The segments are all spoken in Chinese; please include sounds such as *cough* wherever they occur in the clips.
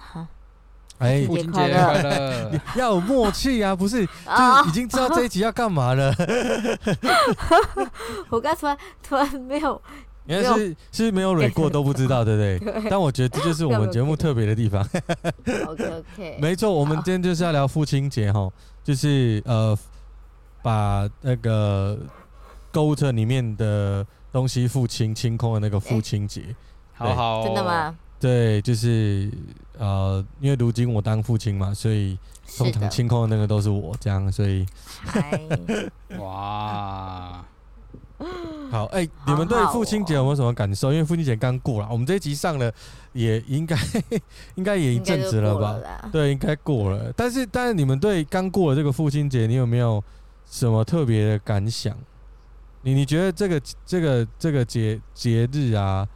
哈，哎，父亲节节快乐！*laughs* 要有默契啊，不是，啊就已经知道这一集要干嘛了。*laughs* 我刚突然突然没有，原来是是没有蕊过都不知道，对不 *laughs* 对？但我觉得这就是我们节目特别的地方。OK OK，没错，我们今天就是要聊父亲节哈，就是呃，把那个购物车里面的东西付清清空的那个父亲节。好好、哦，真的？吗？对，就是呃，因为如今我当父亲嘛，所以通常，清空的那个都是我这样，所以嗨，*laughs* 哇，好，哎、你们对父亲节有没有什么感受？因为父亲节刚过了，我们这一集上了，也应该 *laughs* 应该也一阵子了吧？对，应该过了。但是，但是你们对刚过了这个父亲节，你有没有什么特别的感想？你你觉得这个这个这个节节日啊，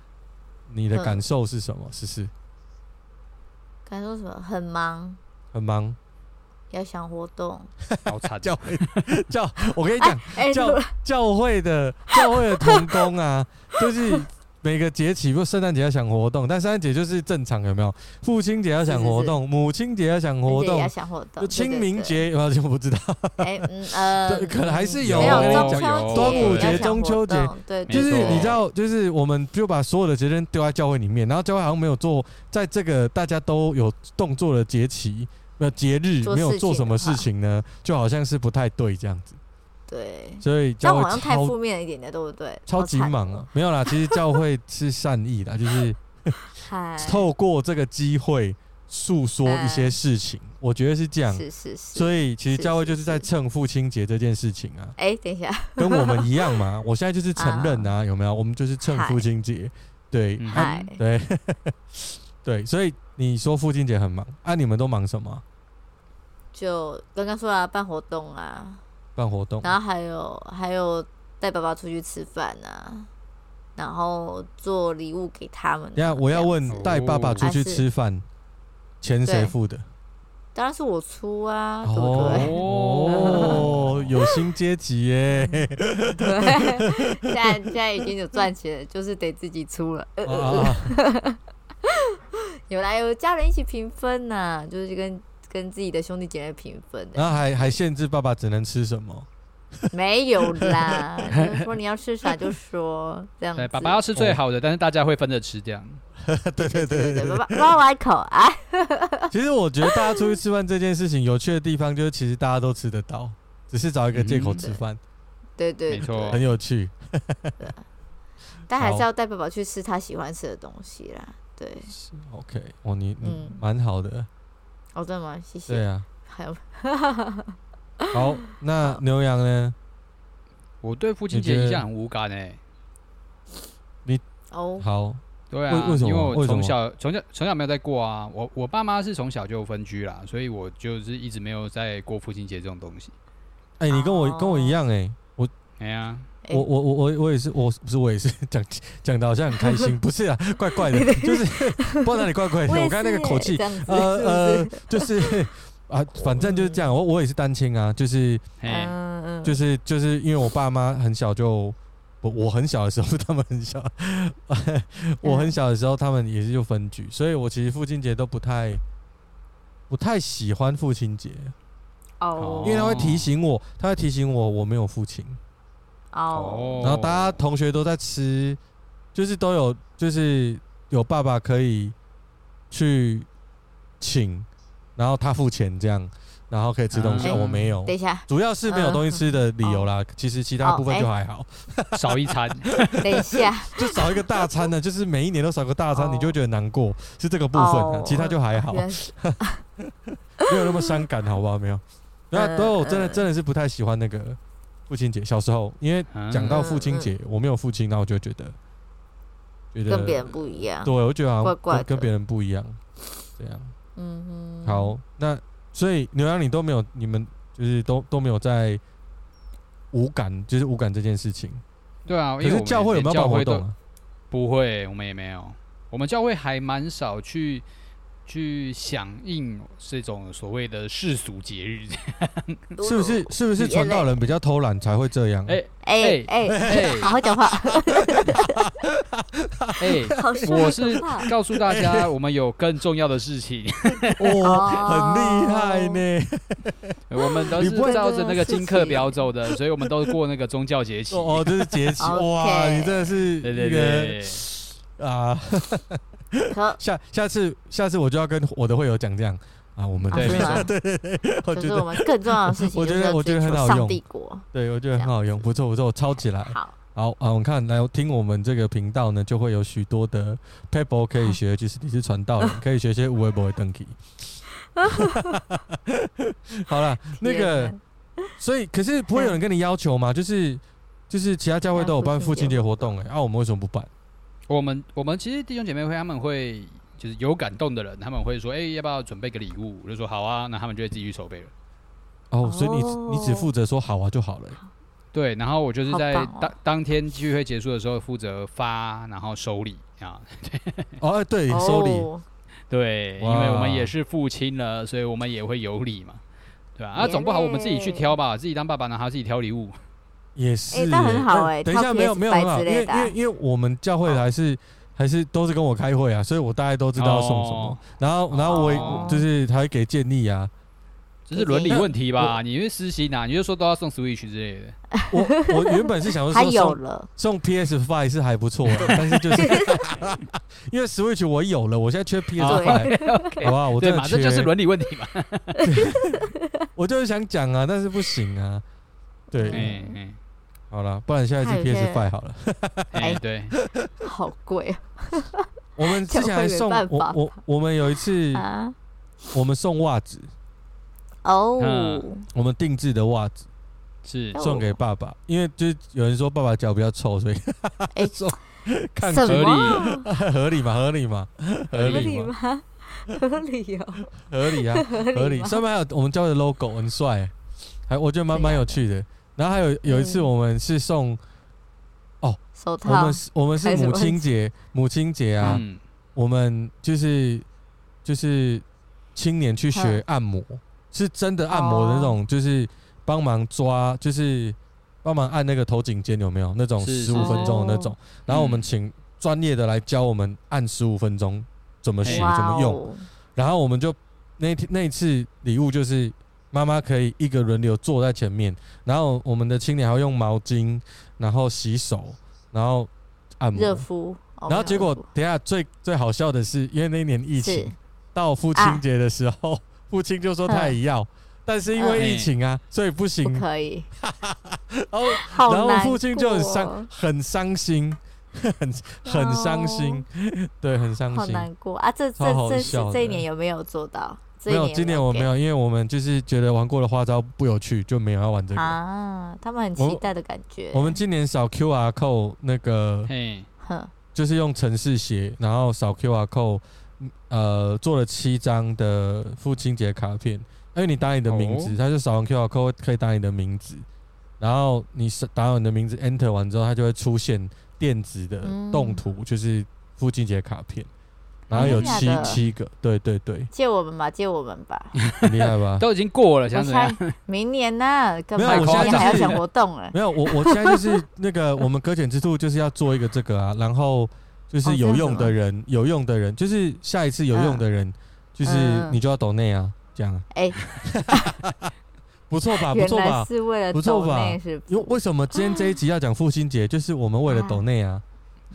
你的感受是什么？是是感受什么？很忙，很忙，要想活动。好惨！教会 *laughs* 教，我跟你讲，*laughs* 哎，教教会的教会的童工啊，就是每个节气，不，圣诞节要想活动，但圣诞节就是正常，有没有？父亲节要想活动，母亲节要想活动也要，想活动。就清明，节有没有就不知道。哎，嗯呃，*laughs* 可能还是有没有我跟你讲中秋端午节中秋节，对，就是你知道，就是我们就把所有的责任丢在教会里面，然后教会好像没有做，在这个大家都有动作的节期、没有节日，没有做什么事情呢，就好像是不太对这样子。对，所以教会好像太负面了一点的，对不对？超级忙啊！，没有啦，其实教会是善意的，*laughs* 就是，透过这个机会诉说一些事情，我觉得是这样。是是是。所以其实教会就是是在是蹭父亲节这件事情啊，哎，等一下，跟我们一样嘛。*laughs* 我现在就是承认啊，有没有？我们就是蹭父亲节，对，嗯啊，对，*laughs* 对。所以你说父亲节很忙啊？你们都忙什么？就刚刚说了办活动啊，办活动？然后还有还有带爸爸出去吃饭啊，然后做礼物给他们啊。等下我要问，带爸爸出去吃饭，钱谁付的？当然是我出啊，对不对？哦，有新阶级耶！*laughs* 对，现在现在已经有赚钱了，就是得自己出了。*laughs* 有来有家人一起平分呐、就是跟跟自己的兄弟姐妹平分的。然后还还限制爸爸只能吃什么？没有啦，*laughs* 就是说你要吃啥就说这样子。对，爸爸要吃最好的，但是大家会分着吃，这样。*laughs* 对对对对对，爸爸爸爸来口啊。*laughs* 其实我觉得大家出去吃饭这件事情有趣的地方，就是其实大家都吃得到，只是找一个借口吃饭，对对没错，很有趣。但还是要带爸爸去吃他喜欢吃的东西啦。对，OK，哦，你嗯嗯蛮好的，哦，真的吗？谢谢。对啊。还有，好，那牛羊呢？我对父亲节印象很无感诶。哦，好，对啊，为为什么因为我从小从小从小没有在过啊。我我爸妈是从小就分居啦，所以我就是一直没有在过父亲节这种东西。哎，你跟我哦跟我一样哎，我哎呀，哎我我我我我也是，我不是我也是讲讲的好像很开心，*laughs* 不是啊，怪怪的，就是不知道哪里怪怪的。我刚才那个口气呃呃就是啊，反正就是这样。我我也是单亲啊，就是嘿，嗯嗯，就是就是因为我爸妈很小就，我我很小的时候，*laughs* 他们很小，我很小的时候，他们也是就分居，所以我其实父亲节都不太不太喜欢父亲节，哦，因为他会提醒我，他会提醒我我没有父亲，哦，然后大家同学都在吃，就是都有就是有爸爸可以去请，然后他付钱这样，然后可以吃东西，嗯。哦我没有。等。一下，主要是没有东西吃的理由啦，其实其他部分就还好，少一餐，*laughs* 等一下，*laughs* 就少一个大餐呢，就是每一年都少个大餐，哦你就会觉得难过，是这个部分其他就还好，*laughs* 没有那么伤感，好不好？没有，那嗯都我真的嗯真的是不太喜欢那个父亲节，小时候，因为讲到父亲节，我没有父亲，那我就觉得觉得跟别人不一样。对，我觉得好像怪怪的跟跟别人不一样。这样。嗯哼，好，那所以牛羊你都没有，你们就是都都没有在无感，就是无感这件事情。对啊，可是教会有没有办活动啊？不会，我们也没有。我们教会还蛮少去去响应这种所谓的世俗节日，*laughs* 是不是？是不是传道人比较偷懒才会这样？哎哎哎哎，好好讲话。*laughs* 哎，我是告诉大家，我们有更重要的事情。哇，*laughs* 很厉害呢！我们都是照着那个金课表走的，所以我们都过那个宗教节气。哦，这是节气哇！你真的是对对对。啊，*laughs* 下下次下次我就要跟我的会友讲这样。啊，我们对对对对，我觉得我们更重要的事情，我觉得我觉得很好用，对我觉得很好用，不错不错，我抄起来。好，好啊，我看来听我们这个频道呢，就会有许多的 people 可以学，*laughs* 就是你是传道人，*laughs* 可以学些无为不为登记。好了，那个，所以可是不会有人跟你要求吗？就是就是其他教会都有办父亲节活动，哎，啊，我们为什么不办？我们我们其实弟兄姐妹会，他们会就是有感动的人，他们会说：“哎、欸，要不要准备个礼物？”我就说：“好啊。”那他们就会自己去筹备了。哦，所以你你只负责说好啊就好了。对，然后我就是在当当天聚会结束的时候负责发，然后收礼啊。*laughs* 哦，对，收礼。对，因为我们也是父亲了，所以我们也会有礼嘛，对吧？啊，总不好我们自己去挑吧，自己当爸爸，然后自己挑礼物。也是，那很好哎。等一下，没有没有很好，因为因为因为我们教会还是还是都是跟我开会啊，所以我大概都知道送什么。然后然后我就是他会给建议啊，这是伦理问题吧？你因为私心啊？你就说都要送 Switch 之类的。我我原本是想说送送 PS Five 是还不错的，但是就是 *laughs* 因为 Switch 我有了，我现在缺 PS Five，好吧？我对嘛，这就是伦理问题嘛。*laughs* 我就是想讲啊，但是不行啊，对。好了，不然下一次 PS Five 好了。哎，对，好贵啊！*laughs* 我们之前还送我我我们有一次，我们送袜子。哦，我们定制的袜子。是。送给爸爸，因为就是有人说爸爸脚比较臭，所以哎，*laughs* 看 *laughs* 合理合理嘛，合理嘛，合理吗？合理哦，合理啊，合理。上面还有我们教的 logo，很帅，还我觉得蛮蛮有趣的。然后还有有一次，我们是送哦，手套。我们是我们是母亲节，母亲节啊，我们就是就是青年去学按摩，是真的按摩的那种，就是帮忙抓，就是帮忙按那个头颈肩，有没有？那种十五分钟的那种？然后我们请专业的来教我们按十五分钟怎么学怎么用，然后我们就那天那一次礼物就是。妈妈可以一个轮流坐在前面，然后我们的青年还要用毛巾，然后洗手，然后按摩。热敷，然后结果等下最最好笑的是，因为那一年疫情，到父亲节的时候，*laughs* 父亲就说他也要，但是因为疫情啊，所以不行，不可以。*laughs* 然后然后父亲就很伤很伤心，*laughs* 很很伤心，对，很伤心，好难过。啊！这这这是这一年有没有做到？没有，今年我没有，因为我们就是觉得玩过的花招不有趣，就没有要玩这个啊。他们很期待的感觉。我们今年扫 QR code 那个，就是用城市写，然后扫 QR code，呃，做了七张的父亲节卡片。因为你打你的名字，他就扫完 QR code 可以打你的名字，然后你打完你的名字 Enter 完之后，它就会出现电子的动图，就是父亲节卡片。然后有七七个，对对对，借我们吧，借我们吧，*laughs* 很厉害吧？都已经过了，想怎样？*laughs* 明年呢？没有，我现在还要想活动了。没有，我我现在就是那个我们搁浅之兔就是要做一个这个啊，然后就是有用的人，有用的人，就是下一次有用的人，就是你就要抖内啊，这样。哎，*laughs* 不错吧？不错吧？是为了不错吧？因为为什么今天这一集要讲父亲节？就是我们为了抖内啊。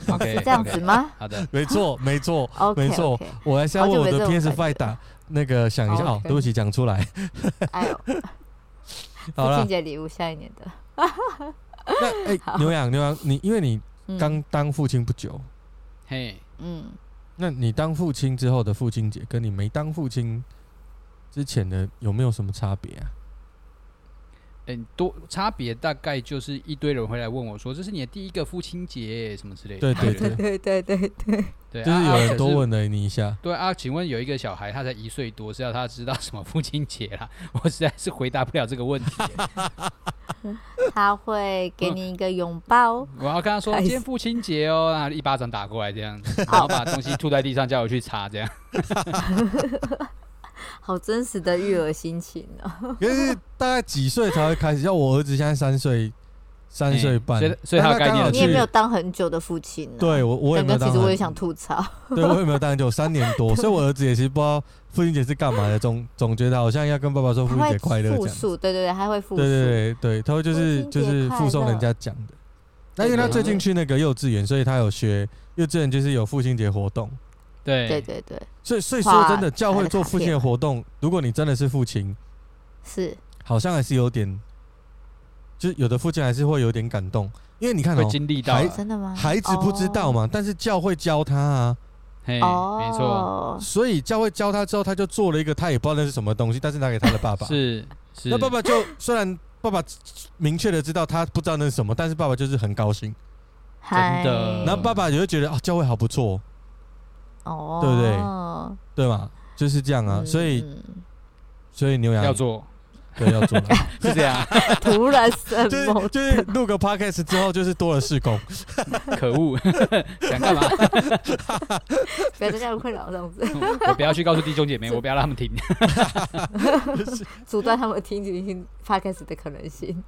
OK，是这样子吗？好的，没错，没错，*laughs* 没错。我还是要为我的 PS Five 打那个想一下哦，对不起，讲出来。*laughs* 哎呦，*laughs* 好了，父亲节礼物下一年的。那哎，牛羊牛羊，你因为你刚当父亲不久，嘿，嗯，那你当父亲之后的父亲节，跟你没当父亲之前的有没有什么差别啊？嗯，多差别大概就是一堆人会来问我说：“这是你的第一个父亲节什么之类的。”对 *laughs* 对对对对对对，就是有人多啊问了你一下。对啊，请问有一个小孩，他才一岁多，是要他知道什么父亲节啦？*laughs* 我实在是回答不了这个问题。*laughs* 他会给你一个拥抱。我要跟他说：“今天父亲节哦。”然后一巴掌打过来，这样子，然后把东西吐在地上，叫我去擦，这样。好真实的育儿心情哦。*laughs* 可是大概几岁才会开始？像我儿子现在三岁，三岁半，所以所以他有概念你也没有当很久的父亲。对我，我也没有当。其实我也想吐槽。对我也没有当很久，三年多，*laughs* 所以我儿子也其实不知道父亲节是干嘛的，总总觉得好像要跟爸爸说父亲节快乐这样。对对对，他会复述。对对对对，他会就是就是附送人家讲的。那因为他最近去那个幼稚园，所以他有学幼稚园就是有父亲节活动。对。对对对，所以所以说真的，教会做父亲的活动，如果你真的是父亲，是。好像还是有点，就是有的父亲还是会有点感动，因为你看哦，经历到真的吗？孩子不知道嘛，但是教会教他啊，哦，没错，所以教会教他之后，他就做了一个他也不知道那是什么东西，但是拿给他的爸爸，*laughs* 是是，那爸爸就虽然爸爸明确的知道他不知道那是什么，但是爸爸就是很高兴，真的，然后爸爸也会觉得啊，教会好不错。哦，对不对？对嘛，就是这样啊。所以，所以牛羊要做，对，要做，*laughs* 是这样。*laughs* 突然什么？就是录个 podcast 之后，就是多了事工。可恶，*laughs* 想干嘛？不要这样困扰这样子。我不要去告诉弟兄姐妹，我不要让他们听，阻断他们听听 podcast 的可能性。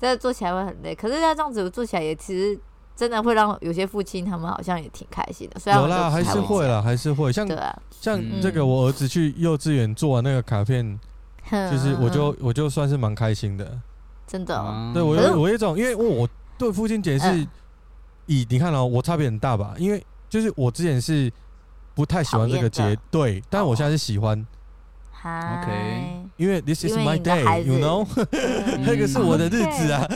这做起来会很累，可是他这样子做起来也其实。真的会让有些父亲他们好像也挺开心的，虽然有啦，还是会啦，还是会。像像这个我儿子去幼稚园做完那个卡片，*laughs* 就是我就我就算是蛮开心的，真的。对我有我有一种，因为我对父亲节是以你看哦，我差别很大吧，因为就是我之前是不太喜欢这个节，对，但我现在是喜欢。OK，因为 This is my day，you know，*laughs* 那个是我的日子啊。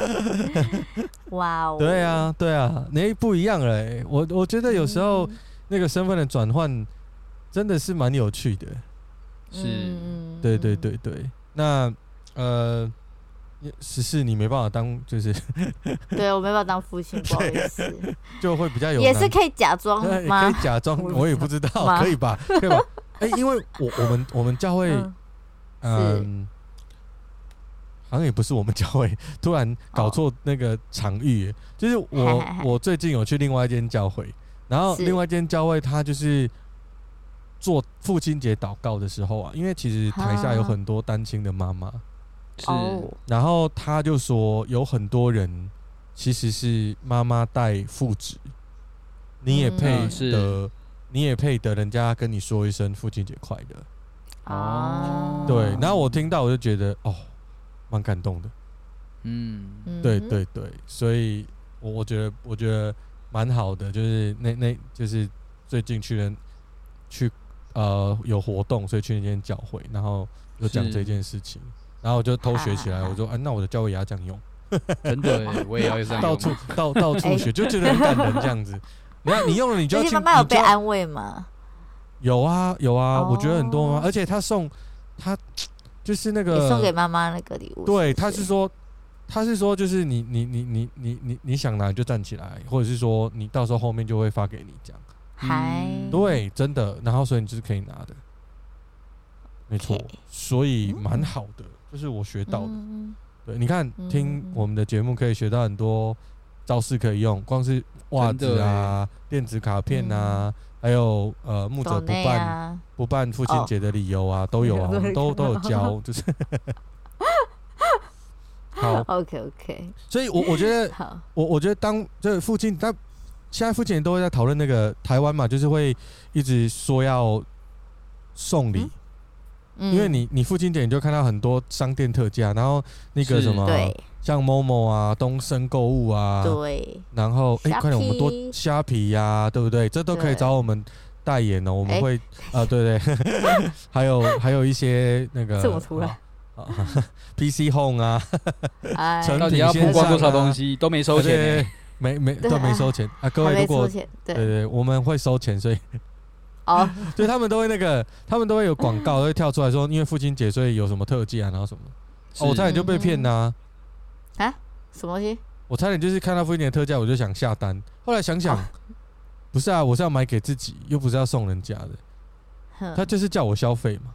*laughs* 哇哦！对啊，对啊，那不一样了。我我觉得有时候那个身份的转换真的是蛮有趣的。是，对对对对。那呃，十四你没办法当，就是 *laughs* 对我没办法当父亲，不好意思，就会比较有也是可以假装吗？可以假装，我也不知道，可以吧？可以吧？哎，因为我我们我们教会，嗯，好像也不是我们教会，突然搞错那个场域。就是我我最近有去另外一间教会，然后另外一间教会他就是做父亲节祷告的时候啊，因为其实台下有很多单亲的妈妈，是，然后他就说有很多人其实是妈妈带父子，你也配的。你也配得人家跟你说一声父亲节快乐。哦，对，然后我听到我就觉得哦，蛮感动的，嗯，对对对，所以我我觉得我觉得蛮好的，就是那那就是最近去人去呃有活动，所以去那间教会，然后就讲这件事情，然后我就偷学起来，我说啊，那我的教会也要这样用，真的，我也要这样，*laughs* 到处到到处学，就觉得很感人这样子。你看，你用了你就要去。妈妈有被安慰吗？有啊，有啊，我觉得很多啊。而且他送他 *tsk* 就是那个送给妈妈那个礼物。对，他是说，他是说，就是你你你你你你你想拿就站起来，或者是说你到时候后面就会发给你这样。还对，真的。然后所以你就是可以拿的，没错。所以蛮好的，就是我学到的。对，你看听我们的节目可以学到很多。招式可以用，光是袜子啊、电子卡片啊，还有呃，木者不办不办父亲节的理由啊，都有啊，*laughs* 我们都都有教，就是。*laughs* 好，OK OK。所以，我我觉得，我我觉得当这父亲，他现在父亲都会在讨论那个台湾嘛，就是会一直说要送礼，因为你你父亲节你就看到很多商店特价，然后那个什么。像 Momo 啊，东升购物啊，对，然后哎，快点，我们多虾皮呀，对不对？这都可以找我们代言哦。我们会啊，对对，*laughs* 还有还有一些那个，这么突然啊，PC Home 啊，*laughs* 到底要曝光多少东西都没收钱，*laughs* 没没都没收钱啊。各位如果对对，我们会收钱，所以哦，所以他们都会那个，他们都会有广告会跳出来说，因为父亲节，所以有什么特价，然后什么。哦，我差点就被骗啦、啊！什么东西？我差点就是看到父亲节特价，我就想下单。后来想想，哦、不是啊，我是要买给自己，又不是要送人家的。哼他就是叫我消费嘛，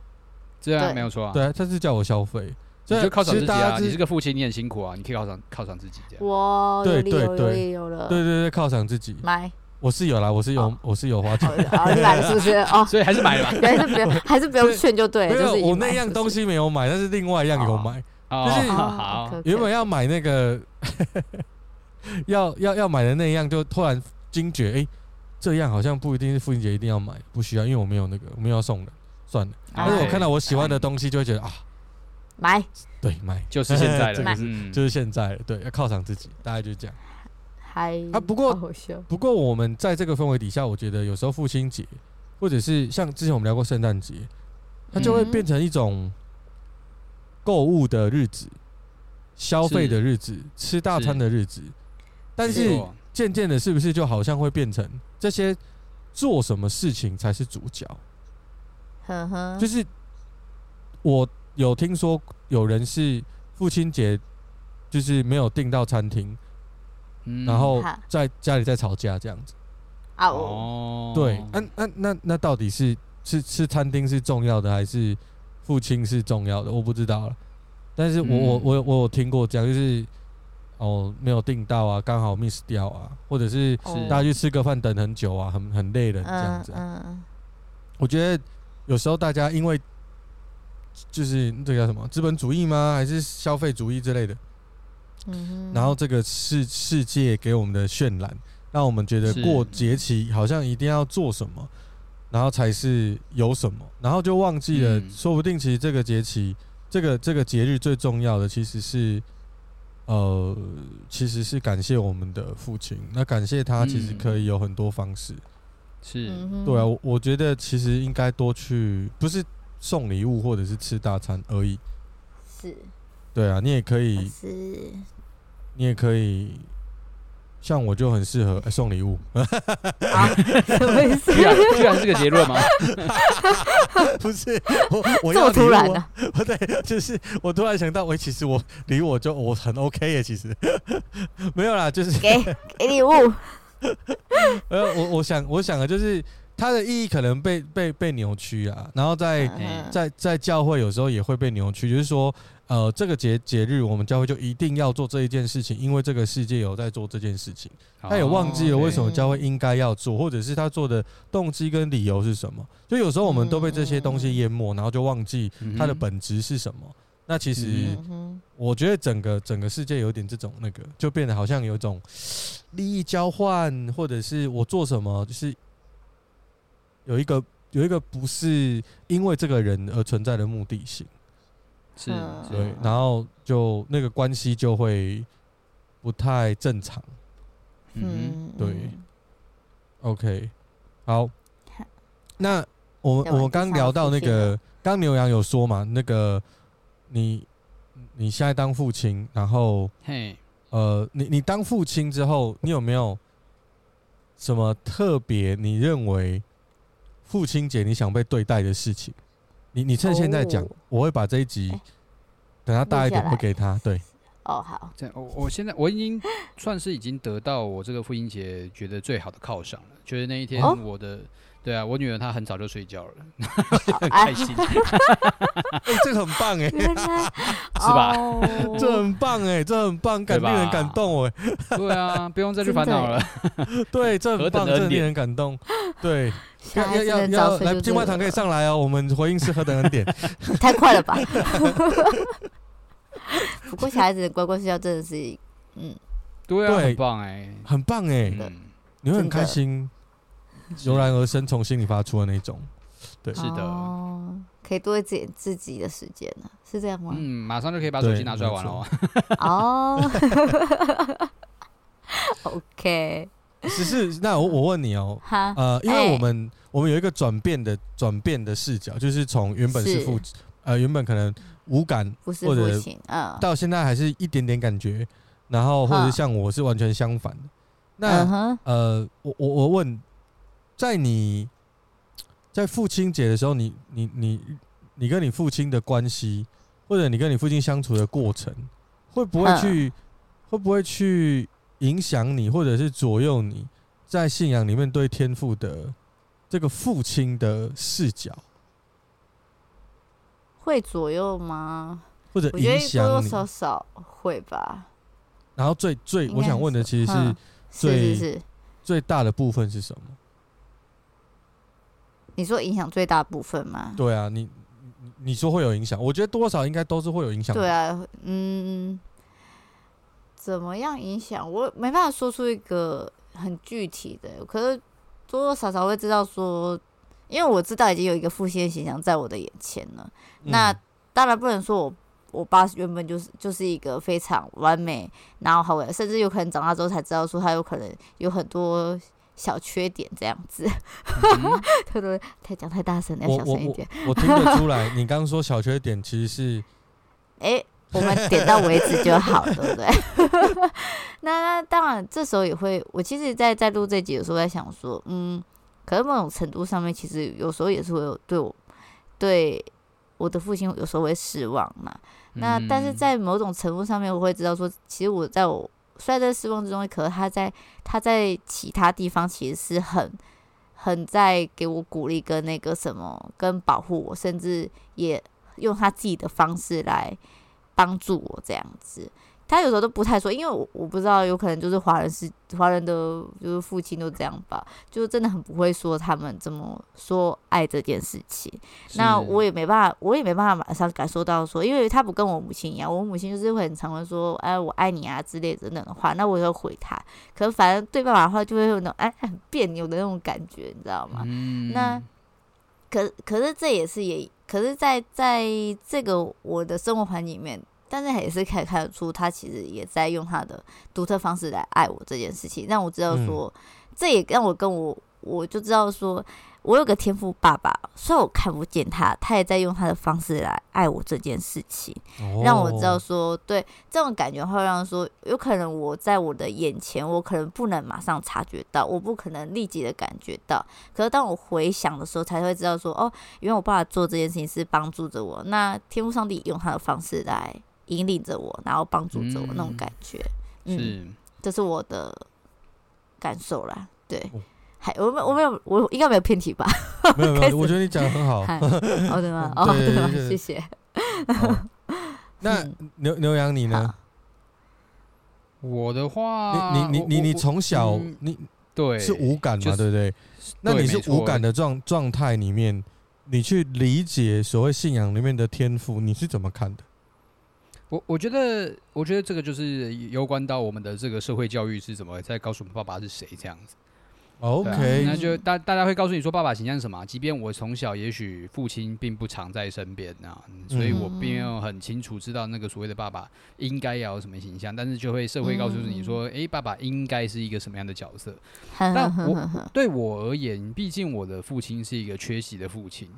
这样对没有错啊。对啊，他是叫我消费，你就犒赏自己啊！你是个父亲，你很辛苦啊，你可以犒赏犒赏自己这样。哇，对对对有有了，对对对，犒赏自己。买，我是有啦，我是有，哦我是有花钱。买了是不是？*laughs* 哦，所以还是买了吧。*laughs* 还是不用，还是不用劝就对了，没有，就是已经我那样是不是东西没有买，但是另外一样有买。哦就是好。原本要买那个，*laughs* 要要要买的那样，就突然惊觉，哎、这样好像不一定是父亲节一定要买，不需要，因为我没有那个，我没有要送的，算了。但是我看到我喜欢的东西，就会觉得啊，买，对，买。*laughs* 就是现在这个了，是嗯。就是现在了，对，要犒赏自己，大概就是这样。还啊不过不过我们在这个氛围底下，我觉得有时候父亲节，或者是像之前我们聊过圣诞节，它就会嗯。变成一种购物的日子、消费的日子、吃大餐的日子，但是渐渐的，是不是就好像会变成这些做什么事情才是主角？呵呵，就是我有听说有人是父亲节就是没有订到餐厅，嗯。然后在家里在吵架这样子。哦，对，那那那那到底是是吃餐厅是重要的，还是父亲是重要的？我不知道了。但是我、嗯我我有我有听过这样，就是哦没有订到啊，刚好 miss 掉啊，或者是哦大家去吃个饭等很久啊，很很累的这样嗯子啊、嗯，我觉得有时候大家因为就是这个叫什么资本主义吗？还是消费主义之类的？嗯然后这个世世界给我们的渲染，让我们觉得过节期好像一定要做什么，然后才是有什么，然后就忘记了，嗯说不定其实这个节气，这个这个节日最重要的其实是，呃，其实是感谢我们的父亲。那感谢他其实可以有很多方式。是对啊，我我觉得其实应该多去，不是送礼物或者是吃大餐而已。是对啊，你也可以，是，你也可以。像我就很适合、欸送礼物，啊，什么意思？居然居然是个结论吗？*laughs* 不是我我这要么突然的啊？不对，就是我突然想到，喂，其实我礼物我就我很 OK 耶，其实 *laughs* 没有啦，就是给给礼物，呃，我我想我想的就是它的意义可能被被被扭曲啊，然后在嗯。在在教会有时候也会被扭曲，就是说，呃，这个节节日我们教会就一定要做这一件事情，因为这个世界有在做这件事情，他也忘记了为什么教会应该要做，或者是他做的动机跟理由是什么。就有时候我们都被这些东西淹没，然后就忘记它的本质是什么。那其实我觉得整个整个世界有点这种那个，就变得好像有一种利益交换，或者是我做什么就是有一个有一个不是因为这个人而存在的目的性。是嗯。对，然后就那个关系就会不太正常。嗯对嗯 OK，好，那我们我们刚聊到那个，刚牛羊有说嘛，那个你你现在当父亲，然后嘿，呃，你你当父亲之后，你有没有什么特别你认为父亲节你想被对待的事情？你你趁现在讲，哦我会把这一集哎等他大一点录下来会给他。对，哦好，这样我我现在我已经算是已经得到我这个父亲节觉得最好的犒赏了，就是那一天哦我的。对啊，我女儿她很早就睡觉了，很 *laughs* 哎开心。哎，这个很棒哎，是吧哦这很棒哎，这很棒，感 *laughs* 令人感动哎。*laughs* 对啊，不用再去烦恼了。对，这很棒，这令人感动。对，小孩子要要要要来，金外堂可以上来哦。我们回应是何等恩典。太快了吧？不过小孩子乖乖睡觉真的是，嗯，对啊，很棒哎。很棒哎，嗯，你会很开心，*laughs* 油然而生从心里发出的那种。对，是的。哦，可以多一点自己的时间呢，是这样吗？嗯，马上就可以把手机拿出来玩了哦。*laughs* 哦，*laughs* OK，只是那我我问你哦，哈，呃，因为哎。我们我们有一个转变的转变的视角，就是从原本是是。父呃原本可能无感不是或者到现在还是一点点感觉，然后或者是像我是完全相反的。那嗯，呃，我我我问，在你在父亲节的时候，你你你你跟你父亲的关系或者你跟你父亲相处的过程，会不会去，会不会去影响你，或者是左右你在信仰里面对天父的这个父亲的视角？会左右吗？或者影响多多少少会吧。然后最最我想问的其实是最最大的部分是什么？你说影响最大部分吗？对啊，你你说会有影响，我觉得多少应该都是会有影响。对啊，嗯，怎么样影响？我没办法说出一个很具体的，可是多多少少会知道说。因为我知道已经有一个负性形象在我的眼前了，嗯、那当然不能说我我爸原本就是就是一个非常完美，然后好，甚至有可能长大之后才知道说他有可能有很多小缺点这样子，*laughs* 对对、嗯，太讲太大声了，要小声一点。我听得出 *laughs* 来，你刚刚说小缺点其实是，哎、欸，我们点到为止就好，对不对？*laughs* 那那当然，这时候也会，我其实在，在在录这集的时候在想说，嗯。可能某种程度上面，其实有时候也是会有对我对我的父亲有时候会失望嘛。嗯、那但是在某种程度上面，我会知道说，其实我在我虽然在失望之中，可是他在他在其他地方其实是很很在给我鼓励跟那个什么跟保护我，甚至也用他自己的方式来帮助我这样子。他有时候都不太说，因为我我不知道，有可能就是华人是华人的，就是父亲都这样吧，就真的很不会说他们怎么说爱这件事情。那我也没办法，我也没办法马上感受到说，因为他不跟我母亲一样，我母亲就是会很常的说，哎，我爱你啊之类的那种话，那我就回他。可是反正对爸爸的话，就会有那种哎很别扭的那种感觉，你知道吗？嗯、那可可是这也是也，可是在在这个我的生活环境里面。但是也是可以看得出，他其实也在用他的独特方式来爱我这件事情，让我知道说，嗯、这也让我跟我，我就知道说，我有个天赋爸爸，虽然我看不见他，他也在用他的方式来爱我这件事情，哦、让我知道说，对这种感觉会让说，有可能我在我的眼前，我可能不能马上察觉到，我不可能立即的感觉到，可是当我回想的时候，才会知道说，哦，因为我爸爸做这件事情是帮助着我，那天赋上帝用他的方式来。引领着我，然后帮助着我、嗯、那种感觉，嗯，是这是我的感受啦。对，哦、还我没我没有我应该没有偏题吧？没有没有，我觉得你讲的很好。好的吗？哦，对吗？谢谢。哦、*laughs* 那牛牛羊你呢？我的话，你你你你你从小、嗯、你对是无感嘛？对不对？那你是无感的状状态里面，你去理解所谓信仰里面的天赋，你是怎么看的？我我觉得，我觉得这个就是攸关到我们的这个社会教育是怎么在告诉我们爸爸是谁这样子。OK，、啊、那就大大家会告诉你说爸爸形象是什么？即便我从小也许父亲并不常在身边啊，所以我并没有很清楚知道那个所谓的爸爸应该要有什么形象，但是就会社会告诉你说，诶、欸，爸爸应该是一个什么样的角色？*laughs* 但我对我而言，毕竟我的父亲是一个缺席的父亲，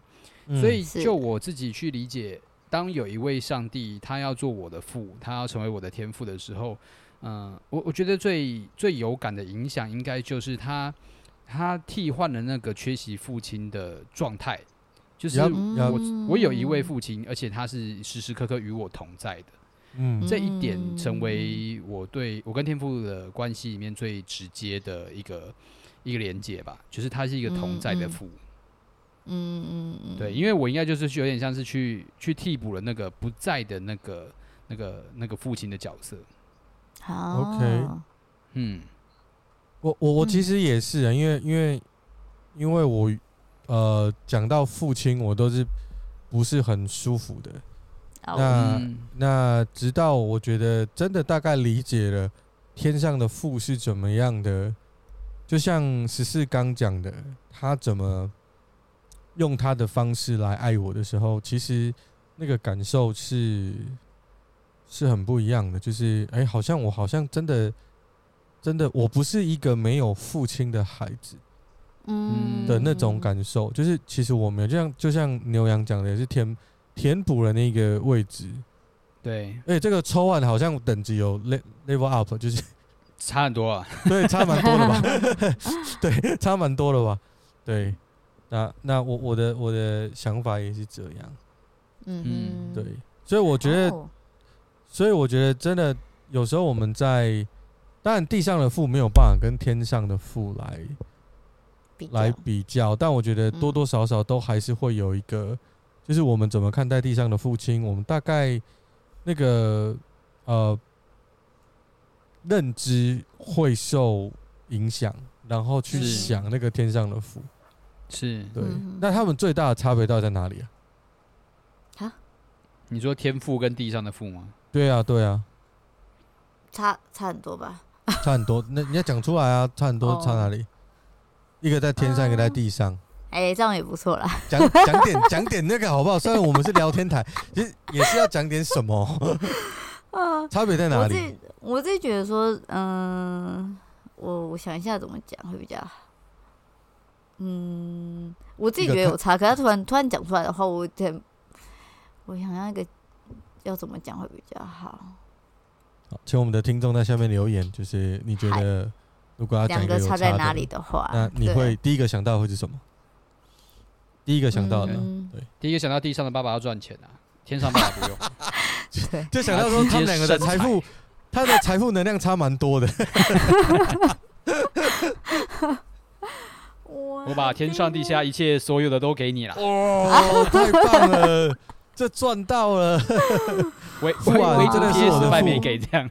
所以就我自己去理解。当有一位上帝，他要做我的父，他要成为我的天父的时候，嗯、呃，我我觉得最最有感的影响，应该就是他他替换了那个缺席父亲的状态，就是我我有一位父亲，而且他是时时刻刻与我同在的，嗯，这一点成为我对我跟天父的关系里面最直接的一个一个连接吧，就是他是一个同在的父。嗯嗯嗯嗯，对，因为我应该就是有点像是去去替补了那个不在的那个那个那个父亲的角色。好，OK，嗯，我我我其实也是啊，因为因为因为我呃讲到父亲，我都是不是很舒服的。那、嗯、那直到我觉得真的大概理解了天上的父是怎么样的，就像十四刚讲的，他怎么。用他的方式来爱我的时候，其实那个感受是是很不一样的。就是，哎、欸，好像我好像真的真的，我不是一个没有父亲的孩子，嗯的那种感受。就是，其实我没有，就像就像牛羊讲的，也是填填补了那个位置。对，而且这个抽完好像等级有 level up，就是差很多啊。对，差蛮多的吧？*laughs* 对，差蛮多的吧？对。那那我我的我的想法也是这样，嗯。哼，对，所以我觉得，哦。所以我觉得真的有时候我们在，当然地上的父没有办法跟天上的父来比来比较，但我觉得多多少少都还是会有一个，就是我们怎么看待地上的父亲，我们大概那个呃认知会受影响，然后去想那个天上的父。是对嗯，那他们最大的差别到底在哪里啊？你说天赋跟地上的父吗？对啊，对啊，差差很多吧？差很多。那你要讲出来啊，差很多，哦差哪里？一个在天上，一个在地上。哎、这样也不错啦。讲讲点讲点那个好不好？虽然我们是聊天台，*laughs* 其实也是要讲点什么。啊，*laughs* 差别在哪里？我自己我自己觉得说，嗯，我我想一下怎么讲会比较好。嗯，我自己觉得有差，可是他突然突然讲出来的话，我有点，我想要一个要怎么讲会比较好。好请我们的听众在下面留言，就是你觉得如果要讲个有差在的哪里的话，那你会第一个想到会是什么？第一个想到的，嗯对，第一个想到地上的爸爸要赚钱啊，天上爸爸不用。*laughs* 对，就想到说他们两个的财富，他的财富能量差蛮多的。*laughs* 把天上地下一切所有的都给你了，哇，太棒了，这赚到了！*laughs* 唯哇唯唯你真的是我的 PS 外父面给这样，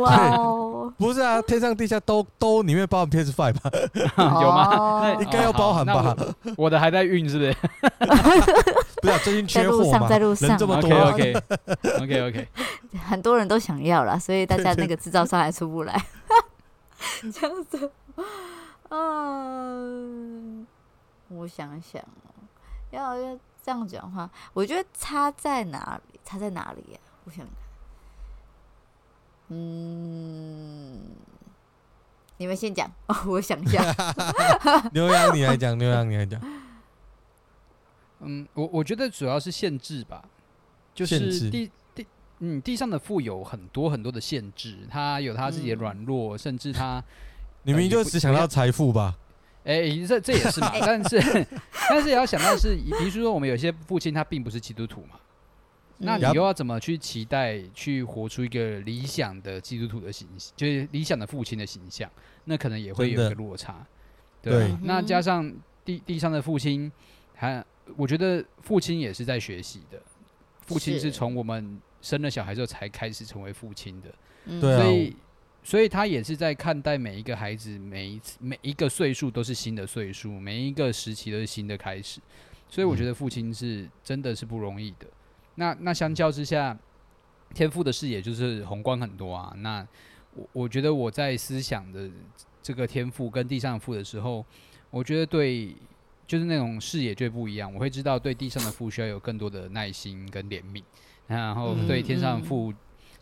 哇哦，不是啊，天上地下都都里面包含 PS Five 吧？*laughs* 有吗？应该要包含吧？我我的还在运是不是 *laughs* 不是啊，最近在路上，缺货嘛，在路上，人这么多？OK OK OK OK，很多人都想要了，所以大家那个制造商还出不来，这样子。嗯，我想想哦，要要这样讲的话，我觉得差在哪里？差在哪里呀、我想想，嗯，你们先讲，哦，*laughs* 我想一下。*laughs* 牛羊你来讲，牛羊你来讲，*laughs* 嗯，我我觉得主要是限制吧，就限制是地地嗯地上的富有很多很多的限制，他有他自己的软弱，甚至他你明明就只想到财富吧？哎、这这也是嘛，但是但是也要想到是，比如说我们有些父亲他并不是基督徒嘛，那你嗯又要怎么去期待去活出一个理想的基督徒的形象，就是理想的父亲的形象，那可能也会有一个落差。对那加上地地上的父亲，还我觉得父亲也是在学习的，父亲是是。从我们生了小孩之后才开始成为父亲的，嗯。对啊所以所以他也是在看待每一个孩子，每一次每一个岁数都是新的岁数，每一个时期都是新的开始，所以我觉得父亲是真的是不容易的。那那相较之下，天赋的视野就是宏观很多啊。那我我觉得我在思想的这个天赋跟地上的父的时候，我觉得对就是那种视野就不一样。我会知道对地上的父需要有更多的耐心跟怜悯，然后对天上的父。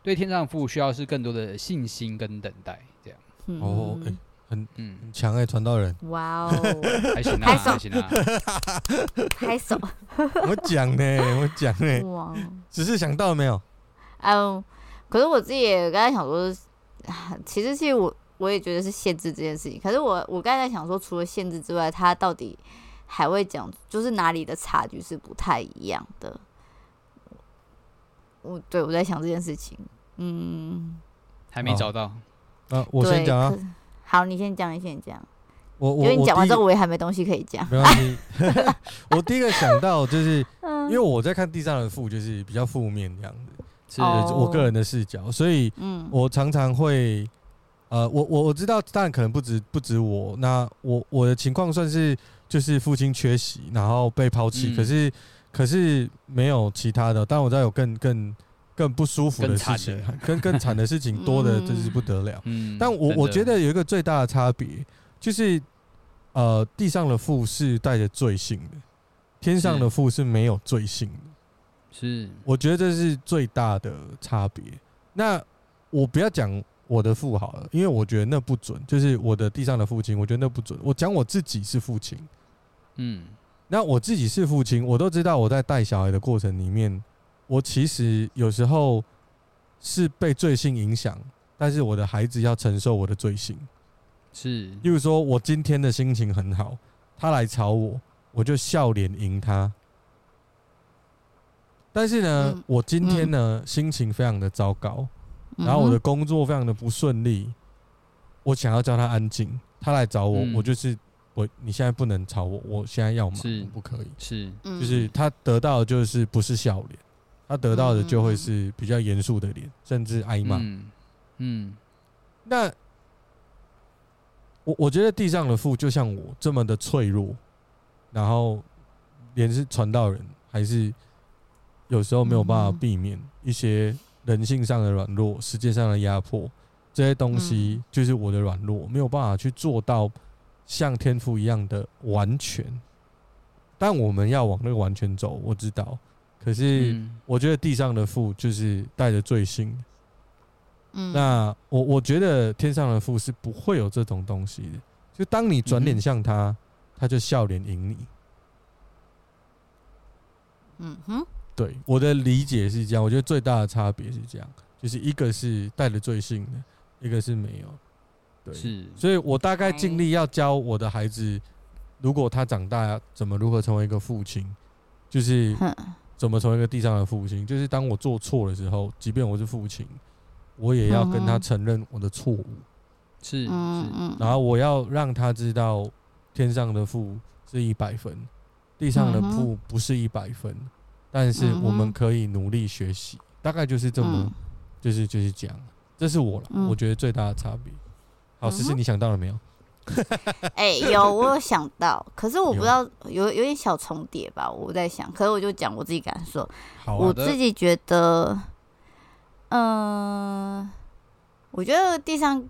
对天上的父需要是更多的信心跟等待，这样。嗯哦，哎，很嗯，很强哎，传道人，哇哦，还行啊，还行啊。拍手，*laughs* *laughs* 我讲呢，我讲呢，哇，只是想到了没有？嗯，可是我自己也刚才想说，*sighs* 其实其实我我也觉得是限制这件事情。可是我我刚才在想说，除了限制之外，他到底还会讲，就是哪里的差距是不太一样的。我对我在想这件事情，嗯，还没找到。啊，我先讲啊。好，你先讲，你先讲，我我因为你讲完之后，我我也还没东西可以讲。没关系。*laughs* *laughs* 我第一个想到就是，嗯。因为我在看地上的父，就是比较负面这样子，是。我个人的视角，所以嗯，我常常会，呃，我我我知道，当然可能不止不止我，那我我的情况算是就是父亲缺席，然后被抛弃，嗯。可是可是没有其他的，但我知道有更更更不舒服的事情跟，*laughs* 更更惨的事情多的真是不得了。嗯但我我觉得有一个最大的差别，就是呃，地上的父是带着罪性的，天上的父是没有罪性的。是我觉得这是最大的差别。那我不要讲我的父好了，因为我觉得那不准。就是我的地上的父亲，我觉得那不准。我讲我自己是父亲，嗯那我自己是父亲，我都知道我在带小孩的过程里面，我其实有时候是被罪性影响，但是我的孩子要承受我的罪性。是。例如说，我今天的心情很好，他来吵我，我就笑脸迎他。但是呢，嗯我今天呢、心情非常的糟糕，然后我的工作非常的不顺利，我想要叫他安静，他来找我，嗯。我就是我，你现在不能吵我，我现在要忙，不可以。是，嗯。就是他得到的就是不是笑脸，他得到的就会是比较严肃的脸，甚至挨骂。嗯嗯那我我觉得地上的父就像我这么的脆弱，然后连是传道人，还是有时候没有办法避免一些人性上的软弱、世界上的压迫，这些东西就是我的软弱，没有办法去做到像天父一样的完全。但我们要往那个完全走，我知道。可是嗯。我觉得地上的父就是带着罪性。的。嗯。那我我觉得天上的父是不会有这种东西的，就当你转脸向他，他就笑脸迎你。嗯哼，对，我的理解是这样，我觉得最大的差别是这样，就是一个是带着罪性的，一个是没有。对，是，所以我大概尽力要教我的孩子，如果他长大怎么如何成为一个父亲，就是哼怎么成为一个地上的父亲，就是当我做错的时候，即便我是父亲，我也要跟他承认我的错误。是是，然后我要让他知道，天上的父是一百分，地上的嗯父不是一百分，但是我们可以努力学习，大概就是这么，嗯。就是就是这样，这是我了，嗯。我觉得最大的差别。好，思思，你想到了没有？*laughs* 哎、*laughs* 有我有想到，可是我不知道有有点小重叠吧，我在想，可是我就讲我自己感受，我自己觉得，嗯、我觉得地上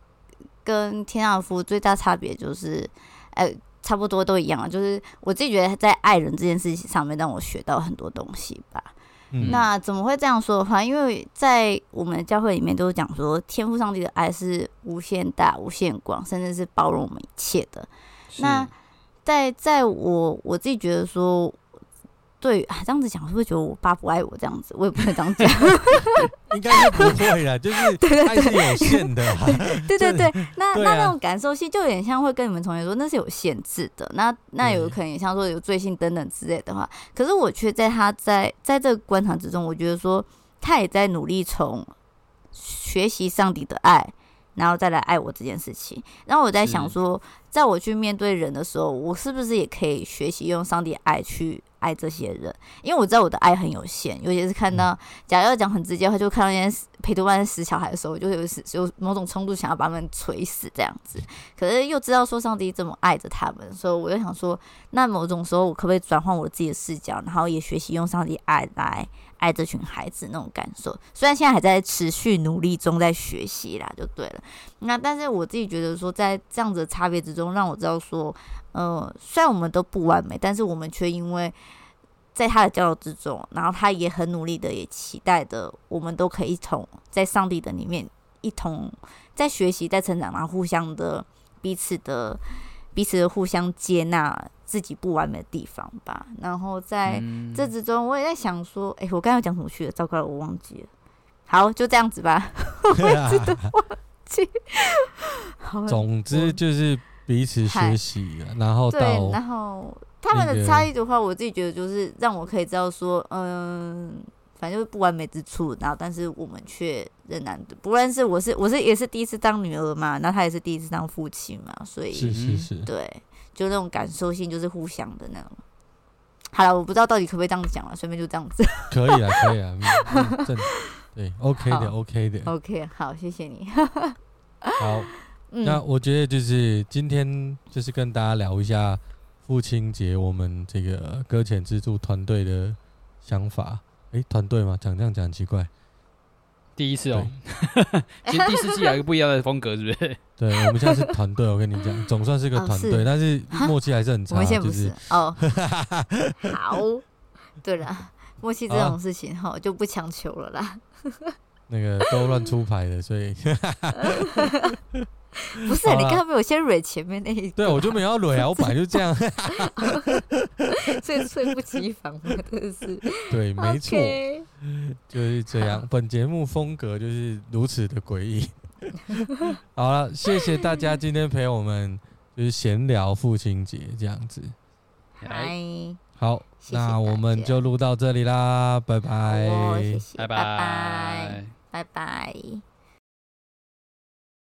跟天上的父最大差别就是，哎、差不多都一样啊，就是我自己觉得在爱人这件事情上面让我学到很多东西吧。嗯那怎么会这样说的话？因为在我们的教会里面都是讲说，天赋上帝的爱是无限大、无限广，甚至是包容我们一切的。那在在我我自己觉得说，对啊，这样子讲是不是觉得我爸不爱我这样子？我也不能这样讲。*laughs* 应该是不会啦，就是 *laughs* 爱是有限的 *laughs* 啦。对对对，那那那种感受性就有点像会跟你们同学说，那是有限制的。那那有可能也像说有罪性等等之类的话，可是我却在他在在这个观察之中，我觉得说他也在努力从学习上帝的爱。然后再来爱我这件事情，然后我在想说，在我去面对人的时候，我是不是也可以学习用上帝的爱去爱这些人？因为我知道我的爱很有限，尤其是看到，假如要讲很直接的话，就看到那些陪读班死小孩的时候，就有有某种冲动想要把他们锤死这样子。可是又知道说上帝这么爱着他们，所以我就想说，那某种时候我可不可以转换我自己的视角，然后也学习用上帝爱来爱这群孩子那种感受？虽然现在还在持续努力中，在学习啦，就对了。那但是我自己觉得说，在这样子的差别之中，让我知道说，呃，虽然我们都不完美，但是我们却因为在他的教导之中，然后他也很努力的，也期待的，我们都可以一同在上帝的里面一同在学习、在成长，然后互相的彼此的彼此的互相接纳自己不完美的地方吧。然后在嗯这之中，我也在想说，哎、我刚才讲什么去了？糟糕了，我忘记了。好，就这样子吧。*laughs* *laughs* 好了总之就是彼此学习啊，然后对，然后他们的差异的话，我自己觉得就是让我可以知道说，嗯，反正就是不完美之处，然后但是我们却仍然，不论是我是我是也是第一次当女儿嘛，那他也是第一次当父亲嘛，所以是是是，对，就那种感受性就是互相的那种。好了，我不知道到底可不可以这样子讲了，顺便就这样子。可以啊，可以啊，正对，OK 的，OK 的，OK，好，谢谢你。好。*laughs* 嗯，那我觉得就是今天就是跟大家聊一下父亲节我们这个搁浅之助团队的想法。诶，团队吗？讲这样讲很奇怪。第一次哦，*laughs* 其实第四季有一个不一样的风格，是不是？*laughs* 对，我们现在是团队，我跟你讲，总算是个哦团队，是但是默契还是很差，我们现在不就是是。哦。好，对了，默契这种事情哈就不强求了啦。那个都乱出牌的，所以 *laughs* *laughs* 不是、你刚刚没有先蕊前面那一对我就没有要蕊啊，我本来就这样，*laughs* 所以 *laughs* 猝不及防嘛，真的是。对，没错就是这样。本节目风格就是如此的诡异。好了，谢谢大家今天陪我们就是闲聊父亲节这样子。嗨，好，谢谢那我们就录到这里啦，拜拜。哦谢谢，拜拜拜，拜。拜拜。